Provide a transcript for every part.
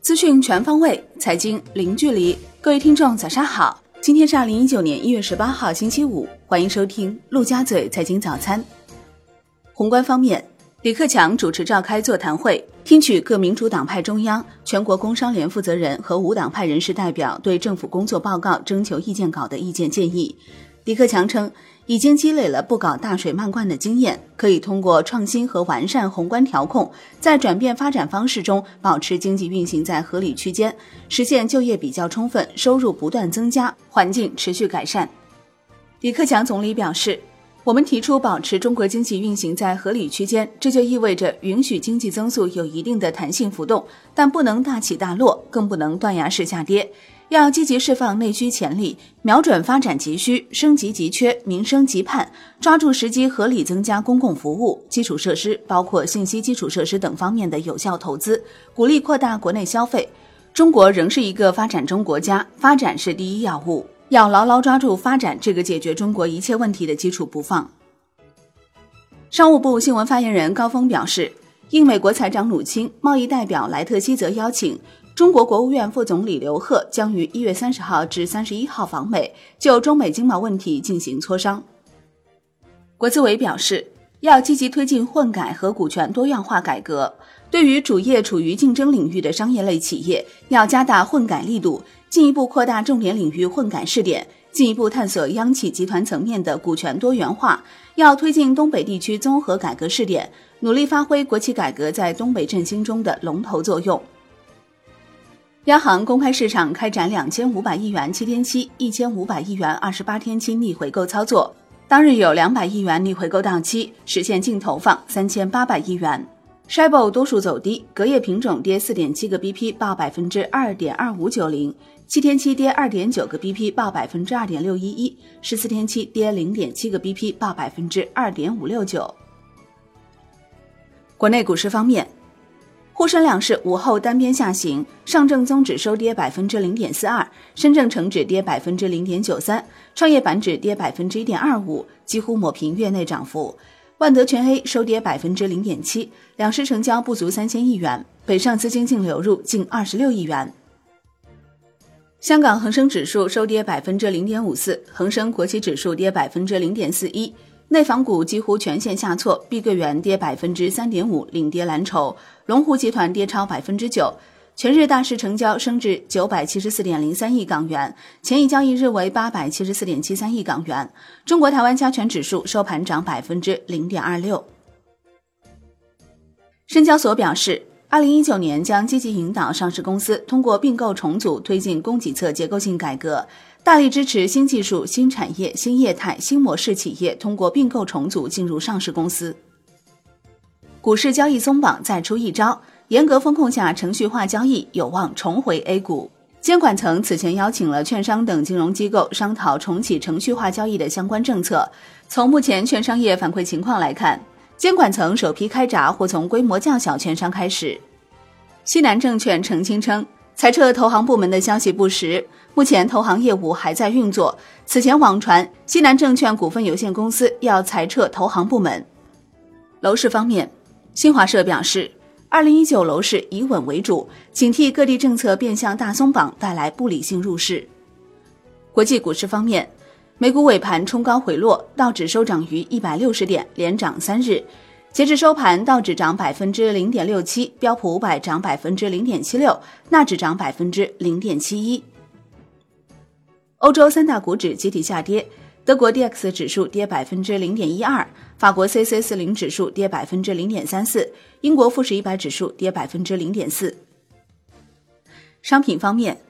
资讯全方位，财经零距离。各位听众，早上好！今天是二零一九年一月十八号，星期五。欢迎收听陆家嘴财经早餐。宏观方面，李克强主持召开座谈会，听取各民主党派中央、全国工商联负责人和无党派人士代表对政府工作报告征求意见稿的意见建议。李克强称。已经积累了不搞大水漫灌的经验，可以通过创新和完善宏观调控，在转变发展方式中保持经济运行在合理区间，实现就业比较充分、收入不断增加、环境持续改善。李克强总理表示，我们提出保持中国经济运行在合理区间，这就意味着允许经济增速有一定的弹性浮动，但不能大起大落，更不能断崖式下跌。要积极释放内需潜力，瞄准发展急需、升级急缺、民生急盼，抓住时机，合理增加公共服务、基础设施，包括信息基础设施等方面的有效投资，鼓励扩大国内消费。中国仍是一个发展中国家，发展是第一要务，要牢牢抓住发展这个解决中国一切问题的基础不放。商务部新闻发言人高峰表示，应美国财长努钦、贸易代表莱特希泽邀请。中国国务院副总理刘鹤将于一月三十号至三十一号访美，就中美经贸问题进行磋商。国资委表示，要积极推进混改和股权多样化改革。对于主业处于竞争领域的商业类企业，要加大混改力度，进一步扩大重点领域混改试点，进一步探索央企集团层面的股权多元化。要推进东北地区综合改革试点，努力发挥国企改革在东北振兴中的龙头作用。央行公开市场开展两千五百亿元七天期、一千五百亿元二十八天期逆回购操作，当日有两百亿元逆回购到期，实现净投放三千八百亿元。s h i b o 多数走低，隔夜品种跌四点七个 BP，报百分之二点二五九零；七天期跌二点九个 BP，报百分之二点六一一；十四天期跌零点七个 BP，报百分之二点五六九。国内股市方面。沪深两市午后单边下行，上证综指收跌百分之零点四二，深证成指跌百分之零点九三，创业板指跌百分之一点二五，几乎抹平月内涨幅。万德全 A 收跌百分之零点七，两市成交不足三千亿元，北上资金净流入近二十六亿元。香港恒生指数收跌百分之零点五四，恒生国企指数跌百分之零点四一。内房股几乎全线下挫，碧桂园跌百分之三点五，领跌蓝筹；龙湖集团跌超百分之九。全日大市成交升至九百七十四点零三亿港元，前一交易日为八百七十四点七三亿港元。中国台湾加权指数收盘涨百分之零点二六。深交所表示，二零一九年将积极引导上市公司通过并购重组推进供给侧结构性改革。大力支持新技术、新产业、新业态、新模式企业通过并购重组进入上市公司。股市交易松绑再出一招，严格风控下，程序化交易有望重回 A 股。监管层此前邀请了券商等金融机构商讨重启程序化交易的相关政策。从目前券商业反馈情况来看，监管层首批开闸或从规模较小券商开始。西南证券澄清称。裁撤投行部门的消息不实，目前投行业务还在运作。此前网传西南证券股份有限公司要裁撤投行部门。楼市方面，新华社表示，二零一九楼市以稳为主，警惕各地政策变相大松绑带来不理性入市。国际股市方面，美股尾盘冲高回落，道指收涨于一百六十点，连涨三日。截至收盘，道指涨百分之零点六七，标普五百涨百分之零点七六，纳指涨百分之零点七一。欧洲三大股指集体下跌，德国 D X 指数跌百分之零点一二，法国 C C 四零指数跌百分之零点三四，英国富时一百指数跌百分之零点四。商品方面。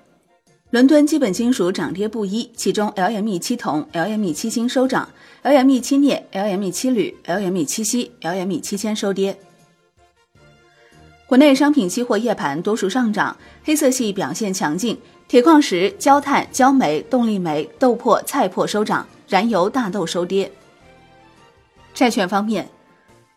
伦敦基本金属涨跌不一，其中 LME 七铜、LME 七锌收涨，LME 七镍、LME 七铝、LME 七锡、LME 七铅收跌。国内商品期货夜盘多数上涨，黑色系表现强劲，铁矿石、焦炭、焦煤、动力煤、豆粕、菜粕收涨，燃油、大豆收跌。债券方面。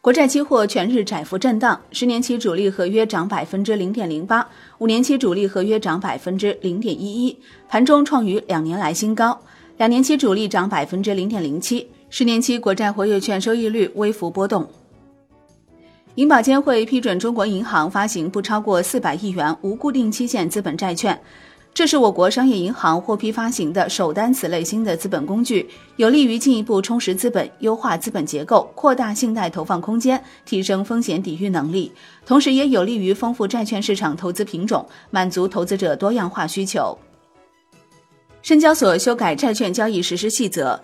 国债期货全日窄幅震荡，十年期主力合约涨百分之零点零八，五年期主力合约涨百分之零点一一，盘中创于两年来新高。两年期主力涨百分之零点零七，十年期国债活跃券收益率微幅波动。银保监会批准中国银行发行不超过四百亿元无固定期限资本债券。这是我国商业银行获批发行的首单此类新的资本工具，有利于进一步充实资本、优化资本结构、扩大信贷投放空间、提升风险抵御能力，同时也有利于丰富债券市场投资品种，满足投资者多样化需求。深交所修改债券交易实施细则，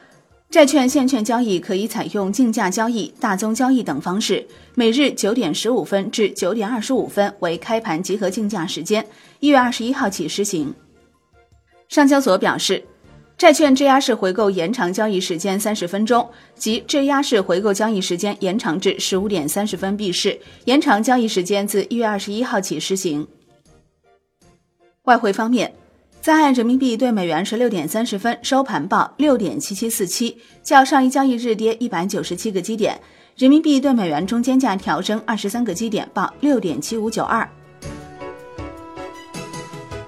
债券现券交易可以采用竞价交易、大宗交易等方式，每日九点十五分至九点二十五分为开盘集合竞价时间，一月二十一号起施行。上交所表示，债券质押式回购延长交易时间三十分钟，即质押式回购交易时间延长至十五点三十分闭市，延长交易时间自一月二十一号起施行。外汇方面，在岸人民币对美元十六点三十分收盘报六点七七四七，较上一交易日跌一百九十七个基点，人民币对美元中间价调升二十三个基点，报六点七五九二。